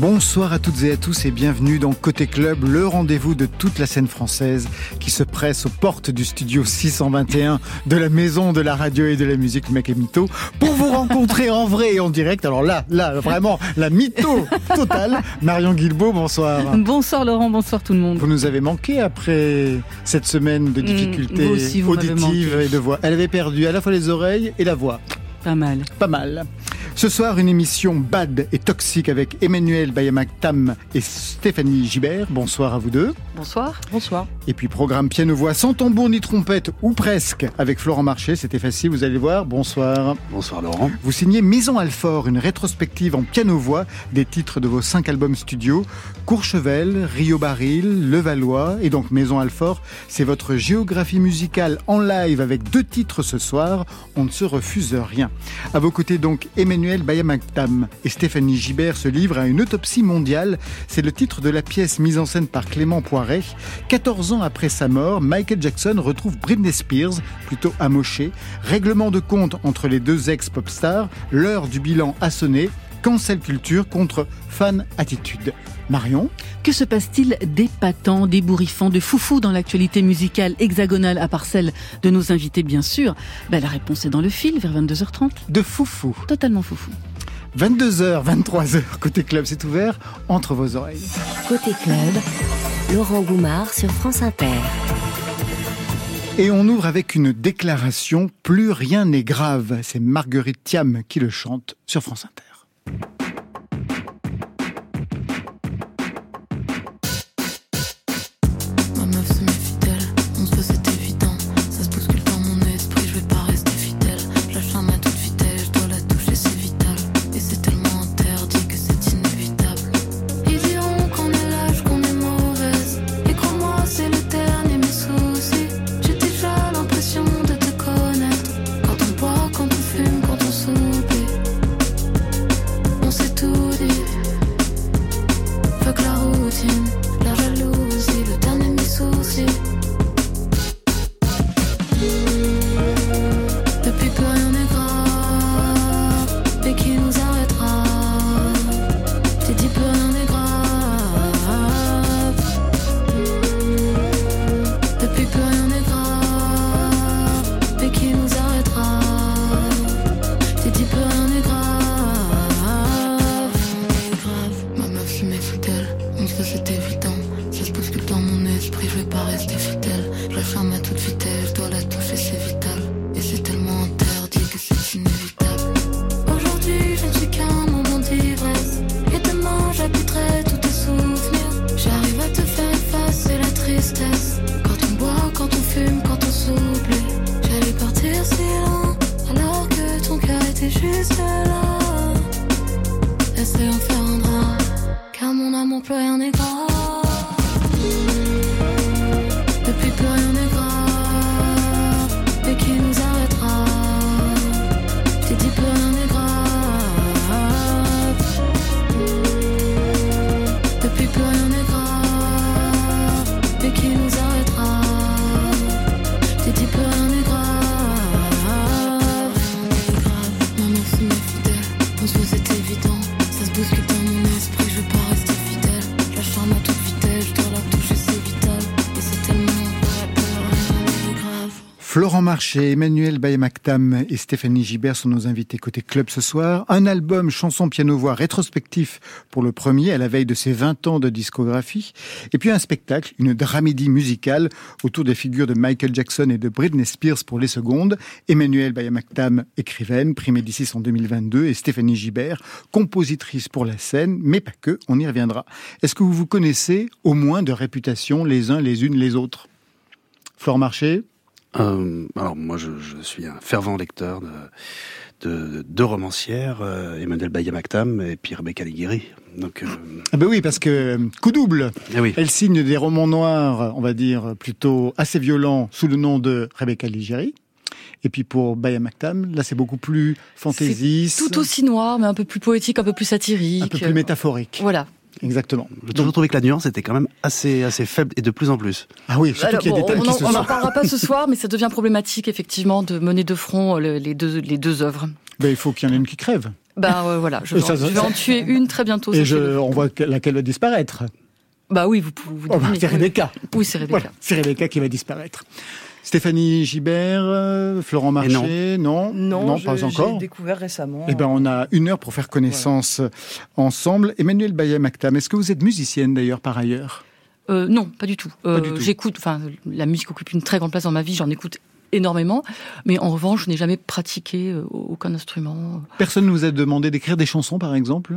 Bonsoir à toutes et à tous et bienvenue dans Côté Club, le rendez-vous de toute la scène française qui se presse aux portes du studio 621 de la maison de la radio et de la musique Mec et Mytho pour vous rencontrer en vrai et en direct. Alors là, là, vraiment, la mytho totale. Marion Guilbeault, bonsoir. Bonsoir Laurent, bonsoir tout le monde. Vous nous avez manqué après cette semaine de mm, difficultés auditives et de voix. Elle avait perdu à la fois les oreilles et la voix. Pas mal. Pas mal. Ce soir, une émission bad et toxique avec Emmanuel Bayamak Tam et Stéphanie Gibert. Bonsoir à vous deux. Bonsoir. Bonsoir. Et puis programme piano-voix sans tambour ni trompette ou presque avec Florent Marché. C'était facile, vous allez voir. Bonsoir. Bonsoir Laurent. Vous signez Maison Alfort, une rétrospective en piano-voix des titres de vos cinq albums studio. Courchevel, Rio Baril, Levallois et donc Maison Alfort. C'est votre géographie musicale en live avec deux titres ce soir. On ne se refuse rien. À vos côtés donc Emmanuel Et Stéphanie Gibert se livrent à une autopsie mondiale. C'est le titre de la pièce mise en scène par Clément Poiret. 14 ans après sa mort, Michael Jackson retrouve Britney Spears, plutôt amochée. Règlement de compte entre les deux ex-pop stars. L'heure du bilan a sonné. Cancel culture contre fan attitude. Marion Que se passe-t-il d'épatant, d'ébouriffant, de foufou dans l'actualité musicale hexagonale, à part celle de nos invités, bien sûr? Ben, La réponse est dans le fil, vers 22h30. De foufou Totalement foufou. 22h, 23h, côté club, c'est ouvert entre vos oreilles. Côté club, Laurent Goumard sur France Inter. Et on ouvre avec une déclaration Plus rien n'est grave. C'est Marguerite Thiam qui le chante sur France Inter. Laissez-en faire un drap, car mon amour plus rien n'est grave. Florent Marché, Emmanuel Bayemaktam et Stéphanie Gibert sont nos invités côté club ce soir. Un album chanson piano-voix rétrospectif pour le premier à la veille de ses 20 ans de discographie. Et puis un spectacle, une dramédie musicale autour des figures de Michael Jackson et de Britney Spears pour les secondes. Emmanuel Bayemaktam, écrivaine, prix Médicis en 2022 et Stéphanie Gibert, compositrice pour la scène, mais pas que, on y reviendra. Est-ce que vous vous connaissez au moins de réputation les uns les unes les autres? Florent Marché? Euh, alors moi, je, je, suis un fervent lecteur de de deux romancières, euh, Emmanuel Bayamaktam et puis Rebecca Liguiri. Donc, euh... ah ben oui, parce que euh, coup double. Eh oui. Elle signe des romans noirs, on va dire plutôt assez violents, sous le nom de Rebecca Liguiri. Et puis pour Bayamaktam, là c'est beaucoup plus fantaisiste. Tout aussi noir, mais un peu plus poétique, un peu plus satirique. Un peu plus métaphorique. Voilà. Exactement. J'ai toujours trouvé que la nuance était quand même assez, assez faible et de plus en plus. Ah oui, surtout qu'il y a des on qui se n'en sont... parlera pas ce soir, mais ça devient problématique effectivement de mener de front le- les deux, les deux œuvres. Ben, il faut qu'il y en ait une qui crève. Euh, voilà, je vais, ça, en, ça- je vais en tuer une très bientôt. Et je, on voit que- laquelle va disparaître. Bah oui, vous pouvez. Vous Oh, bah, c'est Rebecca. Oui, c'est Rebecca. Voilà, c'est Rebecca qui va disparaître. Stéphanie Gibert, euh, Florent Marché, non, Non, je- pas j'ai encore. découvert récemment. Eh ben, on a une heure pour faire connaissance ensemble. Emmanuel Bayam-Aktam, est-ce que vous êtes musicienne d'ailleurs par ailleurs? Euh, non, pas du tout. Euh. J'écoute, enfin, la musique occupe une très grande place dans ma vie, j'en écoute énormément, mais en revanche, je n'ai jamais pratiqué euh, aucun instrument. Personne ne vous a demandé d'écrire des chansons par exemple?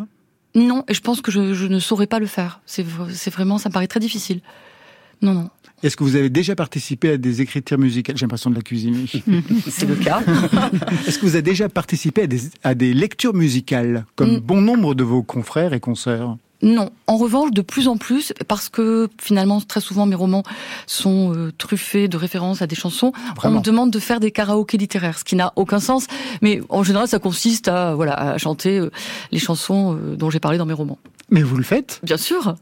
Non, et je pense que je, je ne saurais pas le faire. C'est vraiment, ça me paraît très difficile. Non, non. Est-ce que vous avez déjà participé à des écritures musicales? J'ai l'impression de la cuisiner. C'est le cas. Est-ce que vous avez déjà participé à des, à des lectures musicales, comme Mm. bon nombre de vos confrères et consoeurs? Non. En revanche, de plus en plus, parce que finalement, très souvent, mes romans sont euh, truffés de références à des chansons. Vraiment On me demande de faire des karaokés littéraires, ce qui n'a aucun sens. Mais en général, ça consiste à voilà à chanter euh, les chansons euh, dont j'ai parlé dans mes romans. Mais vous le faites Bien sûr.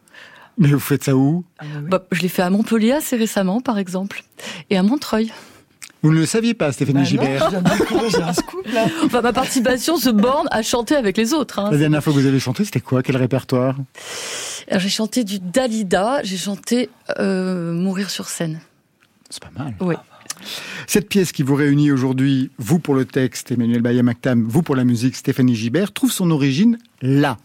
Mais vous faites ça où? Ah bah oui. Bah, je l'ai fait à Montpellier assez récemment, par exemple, et à Montreuil. Vous ne le saviez pas, Stéphanie Bah Gibert. Enfin, ma participation se borne à chanter avec les autres. hein. La dernière fois que vous avez chanté, c'était quoi? Quel répertoire? J'ai chanté du Dalida, j'ai chanté euh, Mourir sur scène. C'est pas mal. Oui. Cette pièce qui vous réunit aujourd'hui, vous pour le texte, Emmanuel Bayamaktam, vous pour la musique, Stéphanie Gibert, trouve son origine là.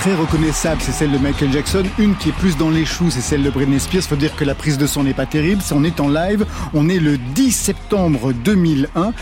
Très reconnaissable, c'est celle de Michael Jackson. Une qui est plus dans les choux, c'est celle de Britney Spears. Faut dire que la prise de son n'est pas terrible. On est en live. On est le 10 septembre 2001.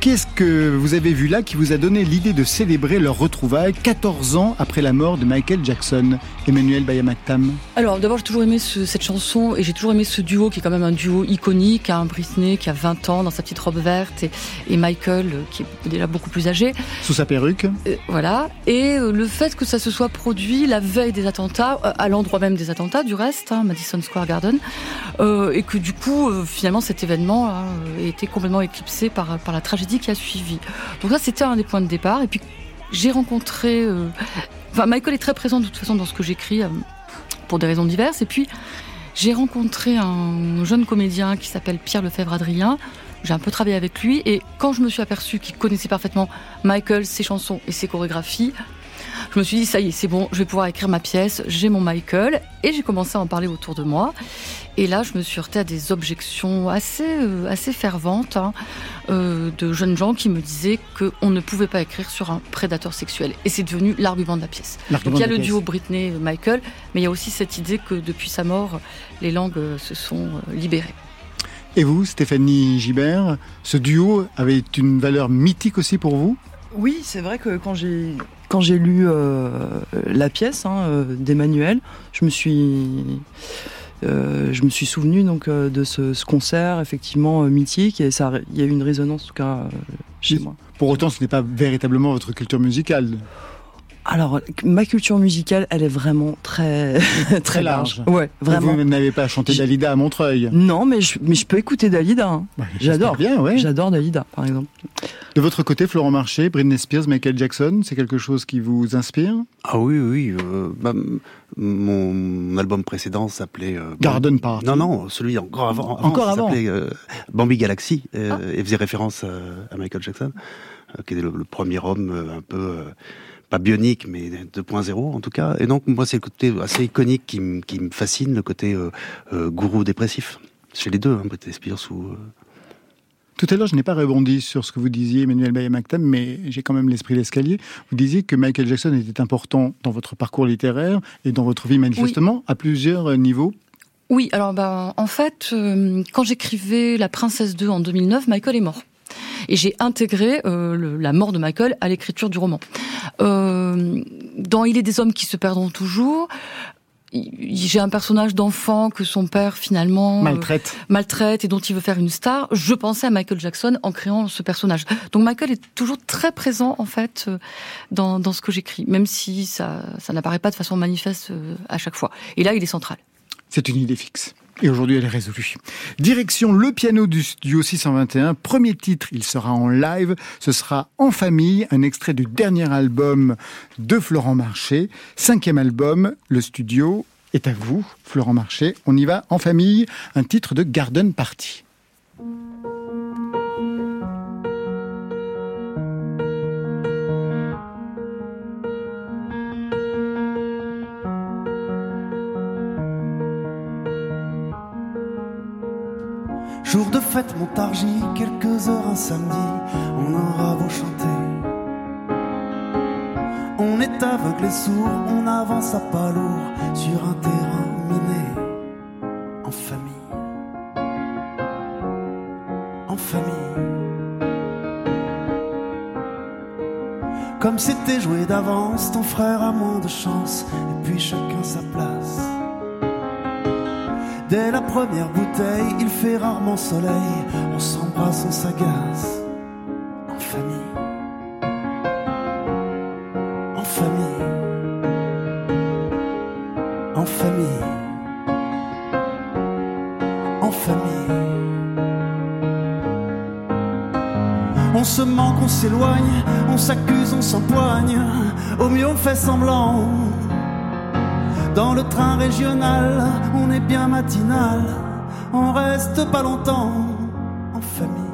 Qu'est-ce que vous avez vu là qui vous a donné l'idée de célébrer leur retrouvaille 14 ans après la mort de Michael Jackson? Emmanuel Bayamaktam. Alors d'abord j'ai toujours aimé ce- cette chanson et j'ai toujours aimé ce duo qui est quand même un duo iconique, un Britney qui a 20 ans dans sa petite robe verte et, et Michael euh, qui est déjà beaucoup plus âgé. Sous sa perruque. Euh, voilà. Et euh, le fait que ça se soit produit la veille des attentats, euh, à l'endroit même des attentats du reste, hein, Madison Square Garden, euh, et que du coup euh, finalement cet événement hein, a été complètement éclipsé par, la tragédie qui a suivi. Donc ça c'était un des points de départ. Et puis j'ai rencontré... Enfin Michael est très présent de toute façon dans ce que j'écris pour des raisons diverses. Et puis j'ai rencontré un jeune comédien qui s'appelle Pierre Lefebvre-Adrien. J'ai un peu travaillé avec lui et quand je me suis aperçu qu'il connaissait parfaitement Michael, ses chansons et ses chorégraphies, je me suis dit ça y est, c'est bon, je vais pouvoir écrire ma pièce, j'ai mon Michael et j'ai commencé à en parler autour de moi. Et là, je me suis heurtée à des objections assez euh, assez ferventes hein, euh, de jeunes gens qui me disaient qu'on ne pouvait pas écrire sur un prédateur sexuel et c'est devenu l'argument de la pièce. Donc il y a le pièce. duo Britney-Michael, mais il y a aussi cette idée que depuis sa mort, les langues euh, se sont euh, libérées. Et vous, Stéphanie Gibert, ce duo avait une valeur mythique aussi pour vous? Oui, c'est vrai que quand j'ai quand j'ai lu euh, la pièce hein, euh, d'Emmanuel, je me suis euh, je me suis souvenu donc euh, de ce, ce concert effectivement euh, mythique et ça il y a eu une résonance en tout cas chez moi. Pour autant, ce n'est pas véritablement votre culture musicale. Alors ma culture musicale, elle est vraiment très très, large. Ouais, vraiment. Vous n'avez pas chanté Dalida à Montreuil. Non, mais je, mais je peux écouter Dalida. hein. Bah, J'adore. bien, ouais. J'adore Dalida, par exemple. De votre côté, Florent Marché, Britney Spears, Michael Jackson, c'est quelque chose qui vous inspire? Ah oui, oui. euh, bah, mon, album précédent s'appelait... euh, Garden Party. Non, non, celui encore avant. Encore avant. s'appelait, euh, Bambi Galaxy euh, et faisait référence à, à Michael Jackson, euh, qui est le, le premier homme euh, un peu euh, pas bionique, mais 2.0 en tout cas. Et donc moi, c'est le côté assez iconique qui, me- qui me fascine, le côté euh, euh, gourou dépressif. Chez les deux, hein, Britney Spears ou. euh, Tout à l'heure, je n'ai pas rebondi sur ce que vous disiez, Emmanuel Bayamaktam, mais j'ai quand même l'esprit d'escalier. Vous disiez que Michael Jackson était important dans votre parcours littéraire et dans votre vie manifestement à plusieurs niveaux. Oui, alors ben, en fait, euh, quand j'écrivais La Princesse 2 en 2009, Michael est mort. Et j'ai intégré euh, le- la mort de Michael à l'écriture du roman. Euh, dans Il est des hommes qui se perdront toujours, j'ai un personnage d'enfant que son père finalement euh, maltraite. maltraite et dont il veut faire une star. Je pensais à Michael Jackson en créant ce personnage. Donc Michael est toujours très présent en fait dans, dans ce que j'écris, même si ça, ça n'apparaît pas de façon manifeste à chaque fois. Et là, il est central. C'est une idée fixe. Et aujourd'hui, elle est résolue. Direction le piano du studio 621. Premier titre, il sera en live. Ce sera En famille, un extrait du dernier album de Florent Marché. Cinquième album, le studio est à vous, Florent Marché. On y va en famille, un titre de Garden Party. Fête Montargis, quelques heures un samedi, on aura beau chanter. On est aveugle et sourd, on avance à pas lourd sur un terrain miné. En famille. En famille. Comme c'était joué d'avance, ton frère a moins de chance, et puis chacun sa place. Dès la première bouteille, il fait rarement soleil. On s'embrasse, on s'agace. En famille. En famille. En famille. En famille. On se manque, on s'éloigne, on s'accuse, on s'empoigne. Au mieux, on fait semblant. Dans le train régional, on est bien matinal, on reste pas longtemps en famille.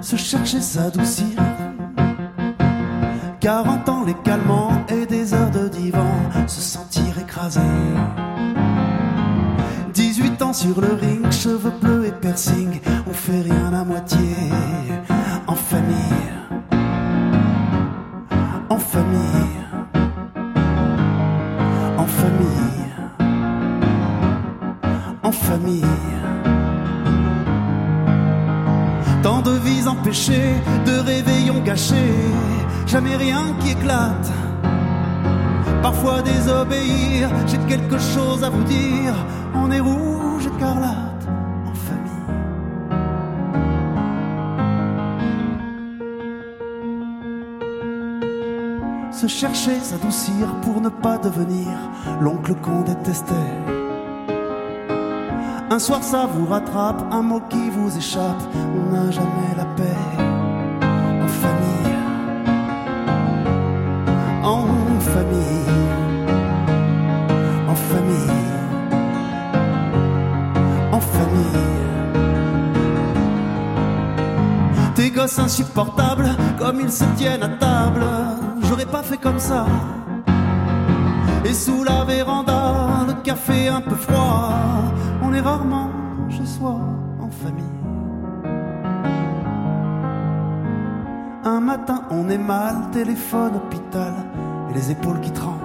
Se chercher, s'adoucir. 40 ans les calmants et des heures de divan, se sentir écrasé. 18 ans sur le ring, cheveux bleus et piercing, on fait rien de réveillons gâchés, jamais rien qui éclate. Parfois désobéir, j'ai quelque chose à vous dire. On est rouge écarlate en famille. Se chercher, s'adoucir pour ne pas devenir l'oncle qu'on détestait. Un soir ça vous rattrape, un mot qui vous échappe, on n'a jamais la paix. En famille, en famille, en famille, en famille. Tes gosses insupportables, comme ils se tiennent à table, j'aurais pas fait comme ça. Et sous la véranda, le café un peu froid, on est rarement chez soi en famille. Un matin, on est mal, téléphone, hôpital, et les épaules qui tremblent.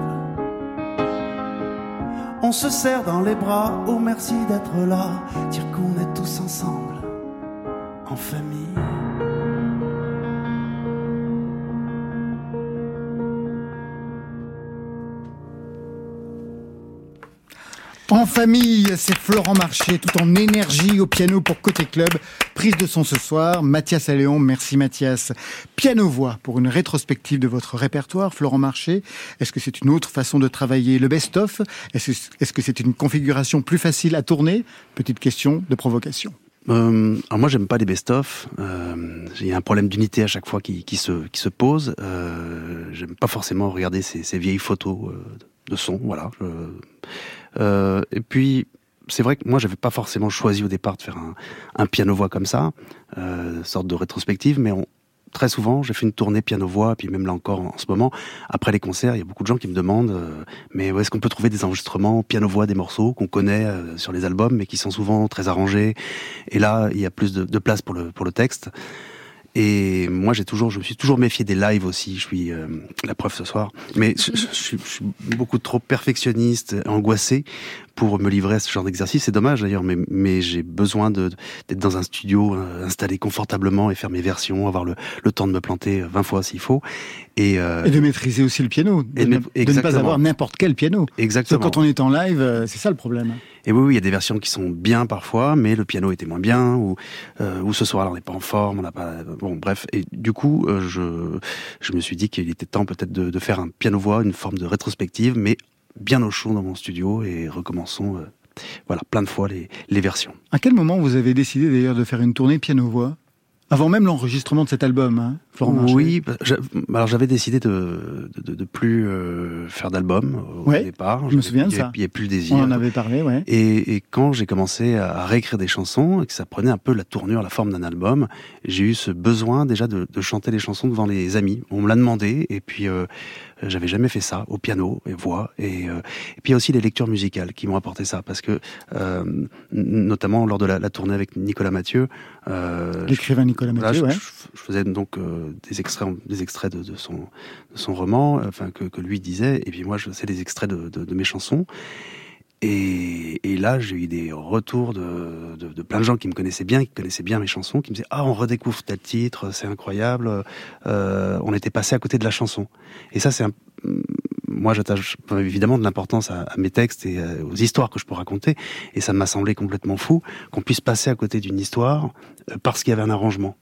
On se serre dans les bras, oh merci d'être là, dire qu'on est tous ensemble, en famille. En famille, c'est Florent Marché, tout en énergie au piano pour Côté Club. Prise de son ce soir, Mathias Alléon. Merci Mathias. Piano-voix pour une rétrospective de votre répertoire, Florent Marché. Est-ce que c'est une autre façon de travailler le best-of? Est-ce que c'est une configuration plus facile à tourner? Petite question de provocation. Euh, alors moi j'aime pas les best-of. Euh, y a un problème d'unité à chaque fois qui, se, pose. Euh, j'aime pas forcément regarder ces, vieilles photos euh, de son. Voilà. Je, euh, et puis, c'est vrai que moi, j'avais pas forcément choisi au départ de faire un, piano-voix comme ça, euh, sorte de rétrospective, mais très souvent, j'ai fait une tournée piano-voix, puis même là encore en ce moment, après les concerts, il y a beaucoup de gens qui me demandent, euh, mais où est-ce qu'on peut trouver des enregistrements piano-voix des morceaux qu'on connaît euh, sur les albums, mais qui sont souvent très arrangés, et là, il y a plus de, de place pour le, pour le texte. Et moi, j'ai toujours, je me suis toujours méfié des lives aussi. Je suis euh, la preuve ce soir. Mais je, je, je, suis beaucoup trop perfectionniste, angoissé pour me livrer à ce genre d'exercice. C'est dommage d'ailleurs, mais, mais j'ai besoin d'être dans un studio euh, installé confortablement et faire mes versions, avoir le, le temps de me planter 20 fois s'il faut. Et, euh, et, de maîtriser aussi le piano, de, ne, de ne pas avoir n'importe quel piano. Exactement. Parce que quand on est en live, euh, c'est ça le problème. Et oui, oui, il y a des versions qui sont bien parfois, mais le piano était moins bien, ou, euh, ou ce soir-là on n'est pas en forme, on n'a pas. Bon, bref. Et du coup, euh, je, je me suis dit qu'il était temps peut-être de, de, faire un piano-voix, une forme de rétrospective, mais bien au chaud dans mon studio et recommençons. Voilà, plein de fois les, les versions. À quel moment vous avez décidé d'ailleurs de faire une tournée piano-voix? Avant même l'enregistrement de cet album, hein, Florent Oui, alors j'avais décidé de, de, de plus euh, faire d'album au ouais, départ. Je me souviens de ça. Il n'y avait plus le désir. On en avait parlé, ouais. Et, et quand j'ai commencé à réécrire des chansons et que ça prenait un peu la tournure, la forme d'un album, j'ai eu ce besoin déjà de, de, chanter les chansons devant les amis. On me l'a demandé et puis euh, j'avais jamais fait ça au piano et voix et, euh, et puis il y a aussi les lectures musicales qui m'ont apporté ça parce que euh, notamment lors de la, la, tournée avec Nicolas Mathieu euh, l'écrivain Nicolas Mathieu voilà, ouais. je, je, faisais donc euh, des extraits des extraits de, de, son de son roman enfin que, que lui disait et puis moi je faisais des extraits de, de, de mes chansons et, là, j'ai eu des retours de, de, de, plein de gens qui me connaissaient bien, qui connaissaient bien mes chansons, qui me disaient ah on redécouvre tel titre, c'est incroyable. Euh, on était passé à côté de la chanson. Et ça, c'est un... moi, j'attache évidemment de l'importance à, à, mes textes et euh, aux histoires que je peux raconter. Et ça m'a semblé complètement fou qu'on puisse passer à côté d'une histoire euh, parce qu'il y avait un arrangement.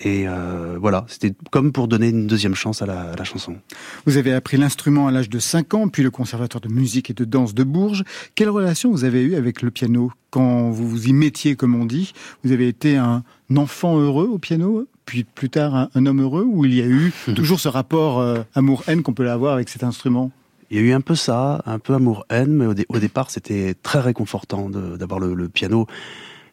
Et euh, voilà, c'était comme pour donner une deuxième chance à la, à la chanson. Vous avez appris l'instrument à l'âge de 5 ans, puis le conservatoire de musique et de danse de Bourges. Quelle relation vous avez eue avec le piano quand vous vous y mettiez, comme on dit? Vous avez été un enfant heureux au piano puis plus tard un, un homme heureux ou il y a eu toujours ce rapport euh, amour-haine qu'on peut avoir avec cet instrument? Il y a eu un peu ça, un peu amour-haine, mais au, dé au départ c'était très réconfortant d'avoir le, le piano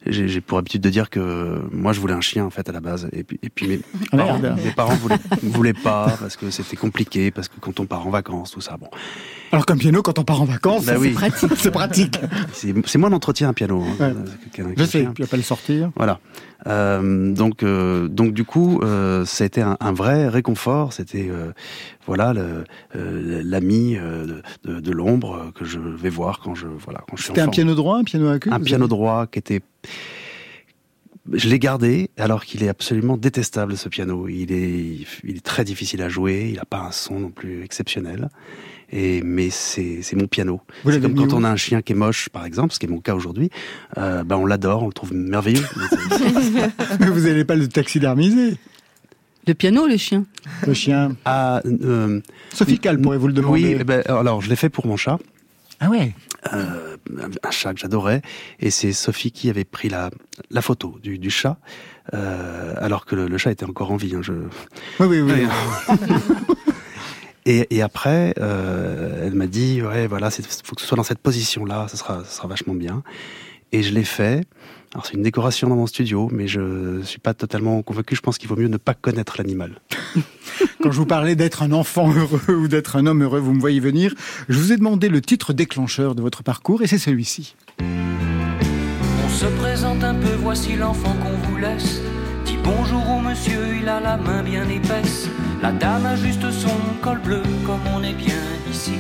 j'ai pour habitude de dire que moi je voulais un chien en fait à la base. Et puis, et puis mes, parents, mes parents voulaient, voulaient pas parce que c'était compliqué parce que quand on part en vacances tout ça bon alors qu'un piano quand on part en vacances bah c'est oui. pratique c'est pratique c'est moins d'entretien un piano ouais. hein, je sais puis pas le sortir voilà euh, donc euh, donc du coup euh, ça a été un, un vrai réconfort c'était euh, voilà l'ami euh, de, de, de l'ombre que je vais voir quand je voilà quand je suis c'était un piano droit un piano à queue un piano droit qui était je l'ai gardé alors qu'il est absolument détestable ce piano. Il est, il est très difficile à jouer. Il n'a pas un son non plus exceptionnel. Et mais c'est mon piano. C'est comme quand on a un chien qui est moche, par exemple, ce qui est mon cas aujourd'hui. Euh, ben on l'adore, on le trouve merveilleux. mais vous n'allez pas le taxidermiser. Le piano ou le chien? Le chien. Ah, euh, Sophie Cal pourrait vous le demander. Oui, ben, alors je l'ai fait pour mon chat. Ah ouais. Euh, un chat que j'adorais, et c'est Sophie qui avait pris la, la photo du, du chat, euh, alors que le, le, chat était encore en vie. Hein, je... Oui, oui, oui. et, et, après, euh, elle m'a dit, ouais, voilà, il faut que ce soit dans cette position-là, ça sera, ça sera vachement bien. Et je l'ai fait. Alors c'est une décoration dans mon studio, mais je suis pas totalement convaincu. Je pense qu'il vaut mieux ne pas connaître l'animal. Quand je vous parlais d'être un enfant heureux ou d'être un homme heureux, vous me voyez venir. Je vous ai demandé le titre déclencheur de votre parcours et c'est celui-ci. On se présente un peu, voici l'enfant qu'on vous laisse. Bonjour au monsieur, il a la main bien épaisse. La dame a juste son col bleu, comme on est bien ici.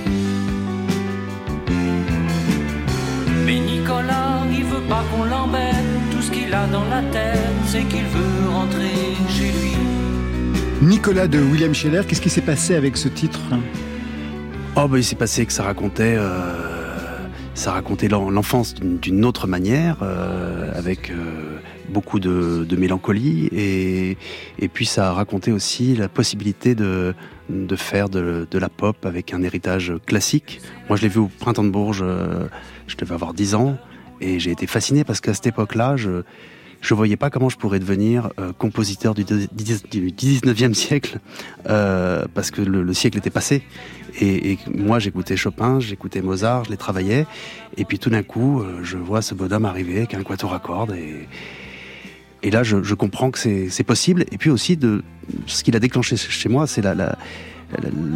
Mais Nicolas, il veut pas qu'on l'embête. Tout ce qu'il a dans la tête, c'est qu'il veut rentrer chez lui. Nicolas de William Scheller, qu'est-ce qui s'est passé avec ce titre? Oh, bah, il s'est passé que ça racontait, euh, ça racontait l'enfance d'une autre manière, euh, avec euh, beaucoup de, mélancolie, et, puis ça racontait aussi la possibilité de, faire de, la pop avec un héritage classique. Moi, je l'ai vu au Printemps de Bourges, euh, je devais avoir 10 ans, et j'ai été fasciné parce qu'à cette époque-là, je je voyais pas comment je pourrais devenir euh, compositeur du, du 19e siècle euh, parce que le, le, siècle était passé et, moi j'écoutais Chopin, j'écoutais Mozart, je les travaillais et puis tout d'un coup je vois ce bonhomme arriver avec un quatuor à cordes et là je, je comprends que c'est possible et puis aussi de ce qu'il a déclenché chez moi c'est la, la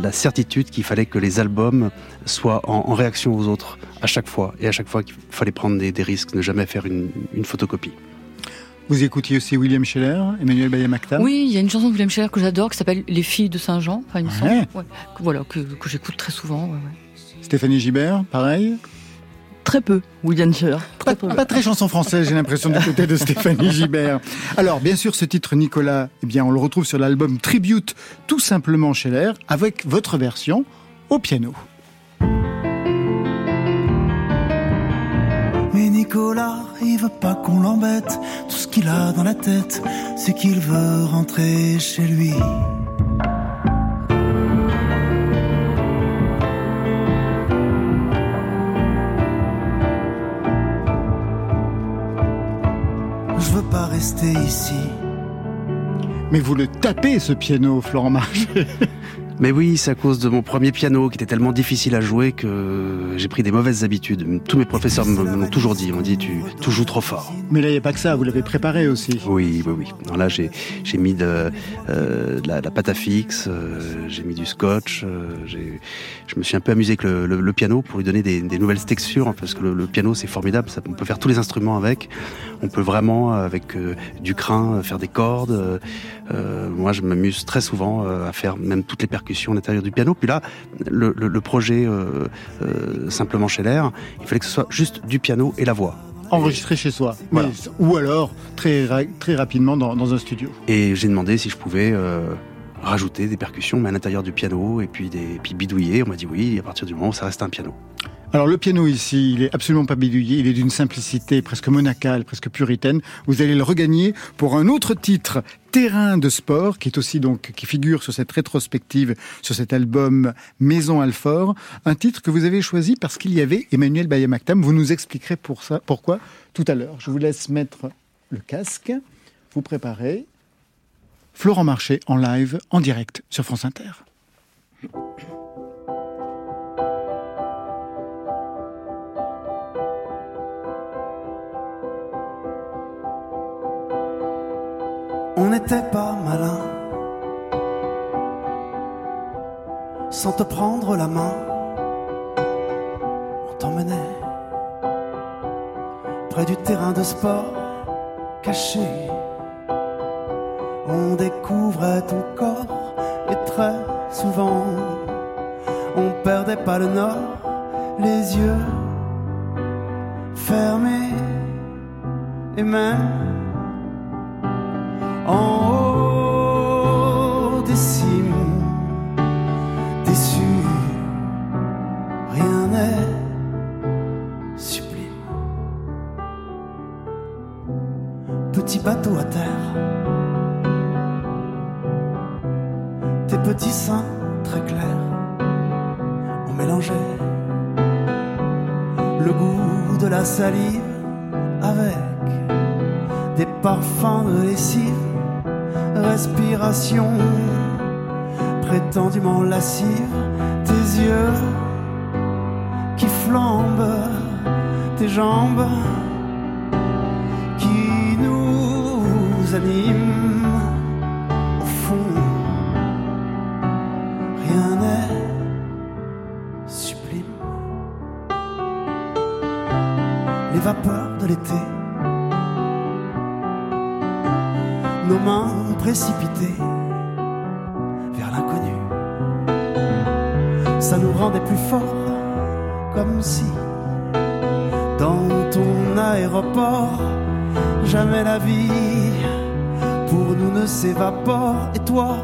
la certitude qu'il fallait que les albums soient en, en, réaction aux autres à chaque fois et à chaque fois qu'il fallait prendre des, des risques, ne jamais faire une, une photocopie. Vous écoutiez aussi William Scheller, Emmanuel Bayamakta Oui, il y a une chanson de William Scheller que j'adore qui s'appelle Les filles de Saint-Jean, enfin, il me semble. Ouais. Ouais. Que, voilà, que, que j'écoute très souvent. ouais, ouais. Stéphanie Gibert, pareil? Très peu, William Scheller. Pas, Très peu. pas très chanson française, j'ai l'impression du côté de Stéphanie Gibert. Alors, bien sûr, ce titre Nicolas, eh bien, on le retrouve sur l'album Tribute, tout simplement Scheller, avec votre version au piano. Mais Nicolas, il veut pas qu'on l'embête. Tout ce qu'il a dans la tête, c'est qu'il veut rentrer chez lui. Je veux pas rester ici. Mais vous le tapez, ce piano, Florent Marché. Mais oui, c'est à cause de mon premier piano qui était tellement difficile à jouer que j'ai pris des mauvaises habitudes. Tous mes professeurs l'ont toujours dit. M'ont dit tu, tu joues trop fort. Mais là, il n'y a pas que ça, vous l'avez préparé aussi. Oui, oui, oui. Non, là, j'ai j'ai mis de, euh, de la, de la pâte à fixe, euh, j'ai mis du scotch. euh, j'ai- je me suis un peu amusé avec le, le- le piano pour lui donner des, des nouvelles textures, hein, parce que le, le piano, c'est formidable. Ça, on peut faire tous les instruments avec. On peut vraiment, avec euh, du crin, euh, faire des cordes. Euh, euh, moi, je m'amuse très souvent euh, à faire même toutes les percussions à l'intérieur du piano. Puis là, le, le- le projet euh, euh, simplement chez l'air, il fallait que ce soit juste du piano et la voix. Enregistré chez soi. Voilà. Mais- ou alors, très, ra- très rapidement, dans, dans un studio. Et j'ai demandé si je pouvais euh, rajouter des percussions, mais à l'intérieur du piano, et puis des puis bidouiller. On m'a dit oui, à partir du moment où ça reste un piano. Alors le piano ici, il est absolument pas bidouillé, il est d'une simplicité presque monacale, presque puritaine. Vous allez le regagner pour un autre titre, Terrain de sport, qui est aussi donc qui figure sur cette rétrospective, sur cet album Maison Alfort, un titre que vous avez choisi parce qu'il y avait Emmanuel Bayamaktam. Vous nous expliquerez pour ça, pourquoi tout à l'heure. Je vous laisse mettre le casque, vous préparez. Florent Marché en live, en direct sur France Inter. On n'était pas malin. Sans te prendre la main, on t'emmenait près du terrain de sport caché. On découvrait ton corps et très souvent on perdait pas le nord, les yeux fermés et même en haut respiration prétendument lascive, tes yeux qui flambent, tes jambes qui nous animent. Au fond, rien n'est sublime. Les vapeurs de l'été nos mains précipitées rendait plus forts, comme si dans ton aéroport, jamais la vie pour nous ne s'évapore. Et toi,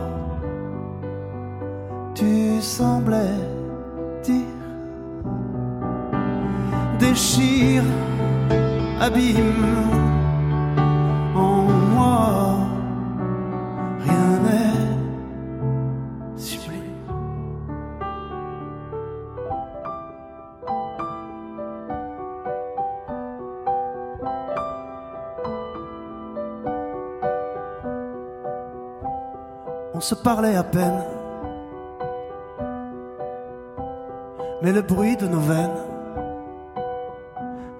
tu semblais dire déchire, abîme On se parlait à peine, mais le bruit de nos veines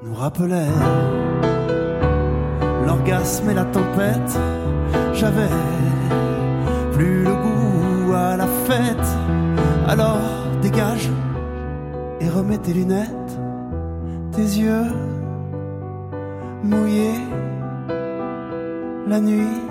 nous rappelait l'orgasme et la tempête. J'avais plus le goût à la fête. Alors dégage et remets tes lunettes, tes yeux mouillés la nuit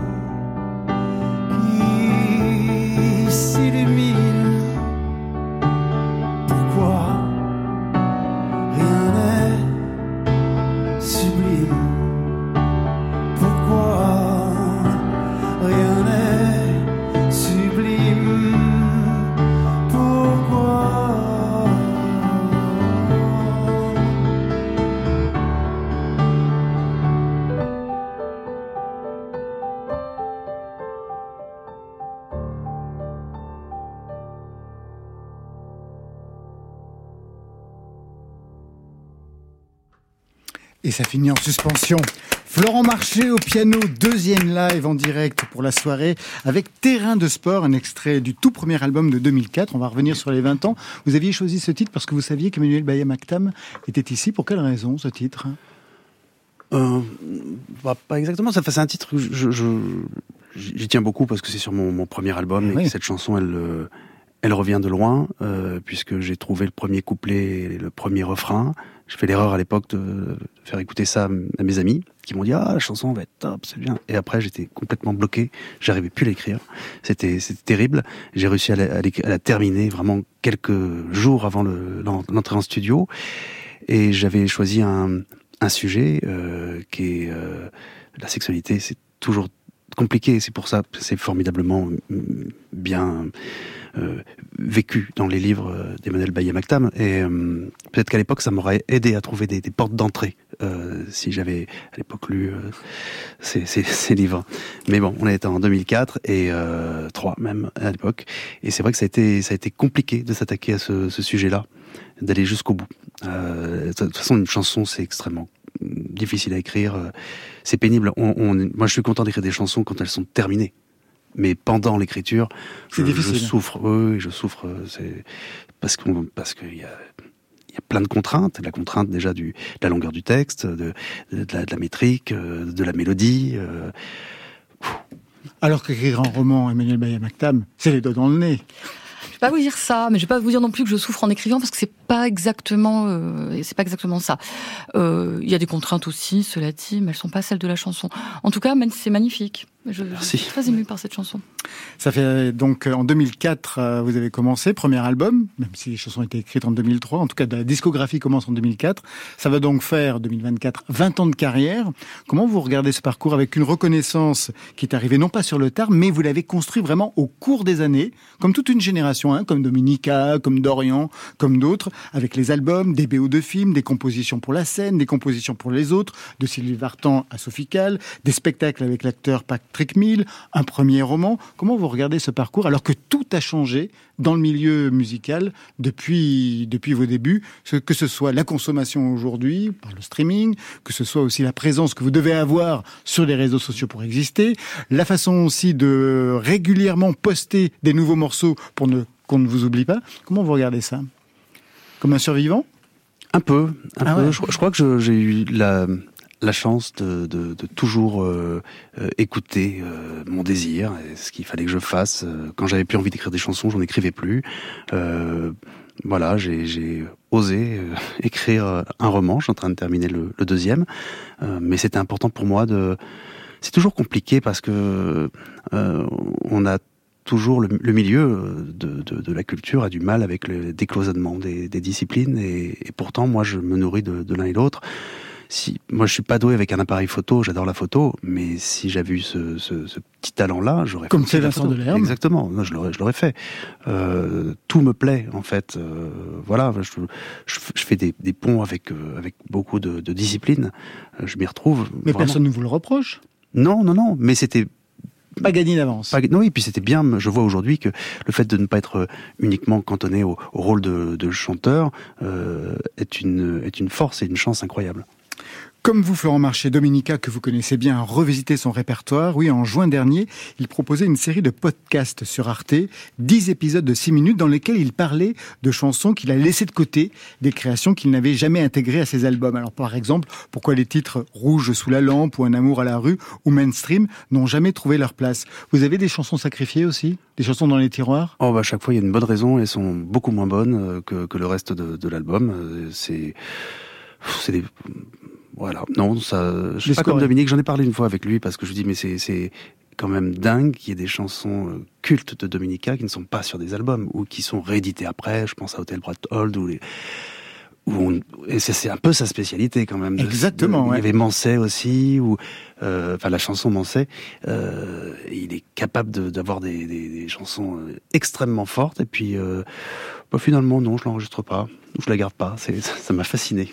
ça finit en suspension. Florent Marché au piano, deuxième live en direct pour la soirée avec Terrain de sport, un extrait du tout premier album de 2004. On va revenir sur les 20 ans. Vous aviez choisi ce titre parce que vous saviez qu'Emmanuel Bayamaktam était ici. Pour quelle raison ce titre? Euh, bah, pas exactement. Ça fait c'est un titre que je, je- j'y tiens beaucoup parce que c'est sur mon, mon premier album et Oui. que cette chanson, elle, euh, elle revient de loin euh, puisque j'ai trouvé le premier couplet et le premier refrain. J'ai fait l'erreur à l'époque de, faire écouter ça à mes amis qui m'ont dit ah la chanson va être top, c'est bien. Et après j'étais complètement bloqué, j'arrivais plus à l'écrire. C'était terrible. J'ai réussi à la, terminer vraiment quelques jours avant le- l'en- l'entrée en studio et j'avais choisi un un sujet euh, qui est euh, la sexualité. C'est toujours compliqué. C'est pour ça que c'est formidablement mm, bien euh, vécu dans les livres euh, d'Emmanuel Baye-Mactam. Et euh, peut-être qu'à l'époque, ça m'aurait aidé à trouver des, portes d'entrée euh, si j'avais à l'époque lu euh, ces, livres. Mais bon, on était en 2004 et euh, 3 même à l'époque. Et c'est vrai que ça a été, ça a été compliqué de s'attaquer à ce, ce sujet-là, d'aller jusqu'au bout. Euh, de toute façon, une chanson, c'est extrêmement difficile à écrire. euh, C'est pénible. On, on- moi, je suis content d'écrire des chansons quand elles sont terminées. Mais pendant l'écriture, je, je souffre. Oui, je souffre. euh, C'est parce qu'on parce qu'il y a il y a plein de contraintes. La contrainte déjà du de la longueur du texte, de, de, la, de la métrique, euh, de la mélodie. euh, Alors qu'écrire un roman, Emmanuel Bayamaktam, c'est les doigts dans le nez. Je vais pas vous dire ça, mais je vais pas vous dire non plus que je souffre en écrivant parce que c'est pas exactement, euh, c'est pas exactement ça. Euh, Il y a des contraintes aussi, cela dit, mais elles sont pas celles de la chanson. En tout cas, c'est magnifique. Je, je Merci. suis très émue par cette chanson. Ça fait donc euh, en 2004, euh, vous avez commencé, premier album, même si les chansons étaient écrites en 2003. En tout cas, la discographie commence en 2004. Ça va donc faire 2024 20 ans de carrière. Comment vous regardez ce parcours avec une reconnaissance qui est arrivée non pas sur le tard, mais vous l'avez construit vraiment au cours des années, comme toute une génération, hein, comme Dominica, comme Dorian, comme d'autres, avec les albums, des BO de films, des compositions pour la scène, des compositions pour les autres, de Sylvie Vartan à Sophie des spectacles avec l'acteur Patrick Mill, un premier roman. Comment vous regardez ce parcours alors que tout a changé dans le milieu musical depuis, depuis vos débuts, que ce soit la consommation aujourd'hui par le streaming, que ce soit aussi la présence que vous devez avoir sur les réseaux sociaux pour exister, la façon aussi de régulièrement poster des nouveaux morceaux pour ne, qu'on ne vous oublie pas. Comment vous regardez ça? Comme un survivant? Un peu, un Ah peu. ouais. Je, je crois que j'ai eu la, la chance de, de, de toujours euh, euh, écouter euh, mon désir, et ce qu'il fallait que je fasse. Quand j'avais plus envie d'écrire des chansons, j'en écrivais plus. Voilà, j'ai osé écrire un roman. Je suis en train de terminer le, le deuxième, mais c'était important pour moi de. C'est toujours compliqué parce que on a toujours le, le milieu de, de, de la culture a du mal avec le décloisonnement des, des disciplines et, et pourtant moi je me nourris de, de l'un et l'autre. Si moi je suis pas doué avec un appareil photo, j'adore la photo, mais si j'avais eu ce, ce, ce petit talent-là, j'aurais Comme fait de la Vincent. Delerme. Exactement, Non, je l'aurais je l'aurais fait. Euh, tout me plaît en fait. Euh, voilà, je, je, je fais des, des ponts avec euh, avec beaucoup de, de disciplines. Euh, Je m'y retrouve. Mais vraiment. personne ne vous le reproche? Non, non, non. Mais c'était Pas gagné d'avance. non, oui, puis c'était bien. Je vois aujourd'hui que le fait de ne pas être euh, uniquement cantonné au, rôle de, chanteur euh, est une force et une chance incroyable. Comme vous, Florent Marché, Dominica, que vous connaissez bien, a revisité son répertoire. Oui, en juin dernier, il proposait une série de podcasts sur Arte, 10 épisodes de 6 minutes dans lesquels il parlait de chansons qu'il a laissées de côté, des créations qu'il n'avait jamais intégrées à ses albums. Alors, par exemple, pourquoi les titres Rouge sous la lampe ou Un amour à la rue ou Mainstream n'ont jamais trouvé leur place? Vous avez des chansons sacrifiées aussi? Des chansons dans les tiroirs? Oh, bah, à chaque fois, il y a une bonne raison. Elles sont beaucoup moins bonnes euh, que, le reste de, de l'album. Euh, C'est, c'est des- voilà. Non, ça, je suis pas comme Dominique. J'en ai parlé une fois avec lui parce que je dis mais c'est quand même dingue qu'il y ait des chansons euh, cultes de Dominica qui ne sont pas sur des albums ou qui sont rééditées après. Je pense à Hotel Bradhold ou les et c'est un peu sa spécialité quand même. Exactement. Il y avait Manset aussi, ou euh, enfin la chanson Manset. Euh, il est capable d'avoir des, des, des, chansons extrêmement fortes. Et puis euh, bah, finalement non, je l'enregistre pas, je la garde pas. Ça m'a fasciné.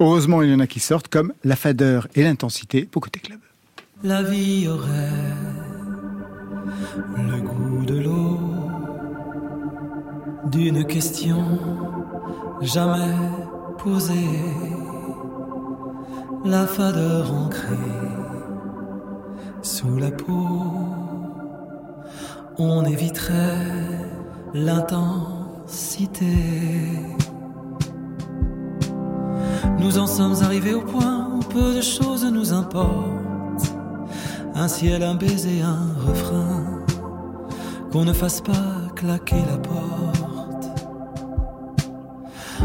Heureusement, il y en a qui sortent comme la fadeur et l'intensité pour côté club. La vie aurait le goût de l'eau d'une question jamais posée, la fadeur ancrée sous la peau, on éviterait l'intensité. Nous en sommes arrivés au point où peu de choses nous importent. Un ciel, un baiser, un refrain, qu'on ne fasse pas claquer la porte.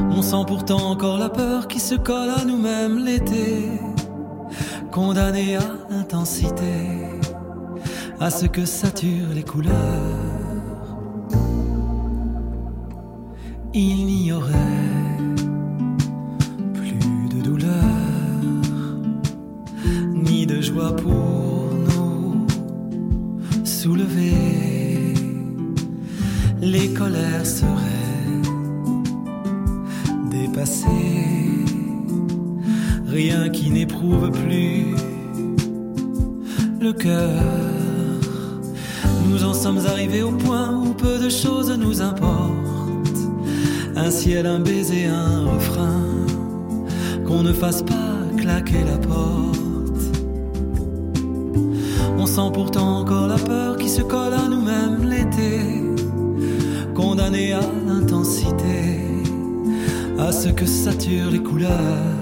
On sent pourtant encore la peur qui se colle à nous-mêmes l'été, condamné à l'intensité, à ce que saturent les couleurs. Il n'y aurait pour nous soulever. Les colères seraient rien qui n'éprouve plus le cœur. Nous en sommes arrivés au point où peu de choses nous importent. Un ciel, un baiser, un refrain, qu'on ne fasse pas claquer la porte. Sent pourtant encore la peur qui se colle à nous-mêmes l'été, condamné à l'intensité à ce que saturent les couleurs.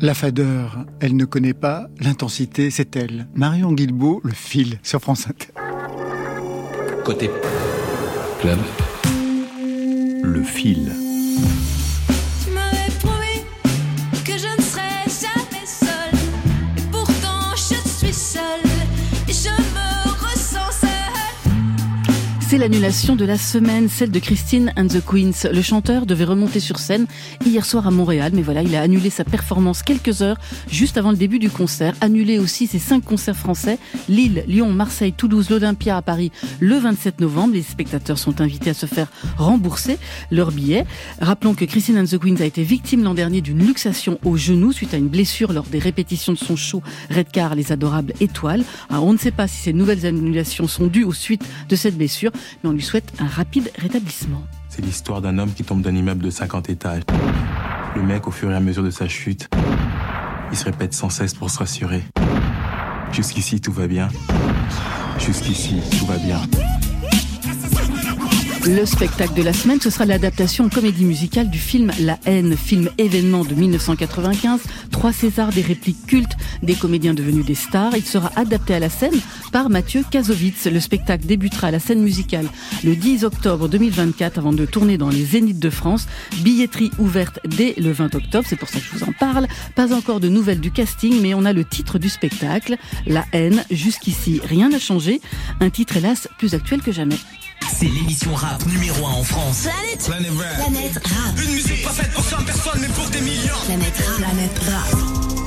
La fadeur, elle ne connaît pas, l'intensité, c'est elle. Marion Guilbault, le fil sur France Inter. Côté club, le fil. C'est l'annulation de la semaine, celle de Christine and the Queens. Le chanteur devait remonter sur scène hier soir à Montréal, mais voilà, il a annulé sa performance quelques heures juste avant le début du concert. Annulé aussi ses cinq concerts français, Lille, Lyon, Marseille, Toulouse, l'Olympia à Paris le 27 novembre. Les spectateurs sont invités à se faire rembourser leurs billets. Rappelons que Christine and the Queens a été victime l'an dernier d'une luxation au genou suite à une blessure lors des répétitions de son show Redcar, les adorables étoiles. Alors, on ne sait pas si ces nouvelles annulations sont dues aux suites de cette blessure mais on lui souhaite un rapide rétablissement. C'est l'histoire d'un homme qui tombe d'un immeuble de 50 étages. Le mec, au fur et à mesure de sa chute, il se répète sans cesse pour se rassurer. Jusqu'ici, tout va bien. Jusqu'ici, tout va bien. Le spectacle de la semaine, ce sera l'adaptation comédie musicale du film La haine, film événement de 1995. Trois Césars, des répliques cultes, des comédiens devenus des stars. Il sera adapté à la scène par Mathieu Kazovitz. Le spectacle débutera à la scène musicale le 10 octobre 2024 avant de tourner dans les Zéniths de France. Billetterie ouverte dès le 20 octobre, c'est pour ça que je vous en parle. Pas encore de nouvelles du casting, mais on a le titre du spectacle, La haine. Jusqu'ici, rien n'a changé. Un titre hélas plus actuel que jamais. C'est l'émission rap numéro 1 en France. Planète. Planète rap. Planète rap. Une musique pas faite pour 100 personnes, mais pour des millions. Planète rap. Planète rap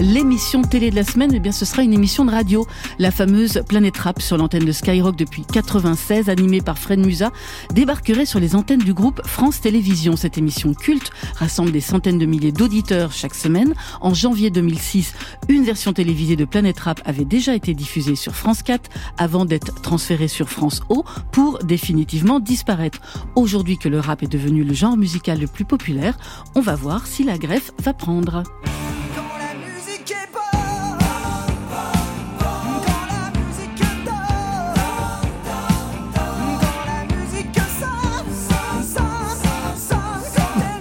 l'émission télé de la semaine, eh bien, ce sera une émission de radio, la fameuse Planète Rap sur l'antenne de Skyrock depuis 96, animée par Fred Musa, débarquerait sur les antennes du groupe France Télévisions. Cette émission culte rassemble des centaines de milliers d'auditeurs chaque semaine. En janvier 2006, une version télévisée de Planète Rap avait déjà été diffusée sur France 4 avant d'être transférée sur France O pour définitivement disparaître. Aujourd'hui que le rap est devenu le genre musical le plus populaire, on va voir si la greffe va prendre.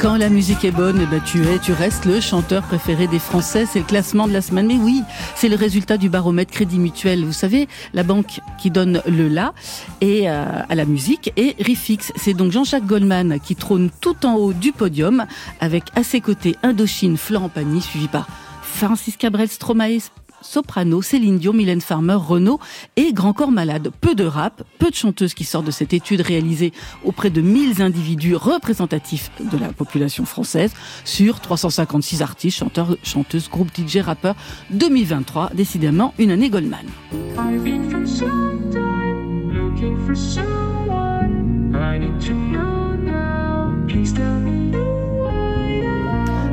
Quand la musique est bonne, eh ben tu es, tu restes le chanteur préféré des Français. C'est le classement de la semaine. Mais oui, c'est le résultat du baromètre Crédit Mutuel. Vous savez, la banque qui donne le là et euh, à la musique et Rifix. C'est donc Jean-Jacques Goldman qui trône tout en haut du podium avec à ses côtés Indochine, Florent Pagny, suivi par Francis Cabrel, Stromae, soprano, Céline Dion, Mylène Farmer, Renaud et Grand Corps Malade. Peu de rap, peu de chanteuses qui sortent de cette étude réalisée auprès de 1000 individus représentatifs de la population française sur 356 artistes, chanteurs, chanteuses, groupes DJ, rappeurs. 2023, décidément une année Goldman.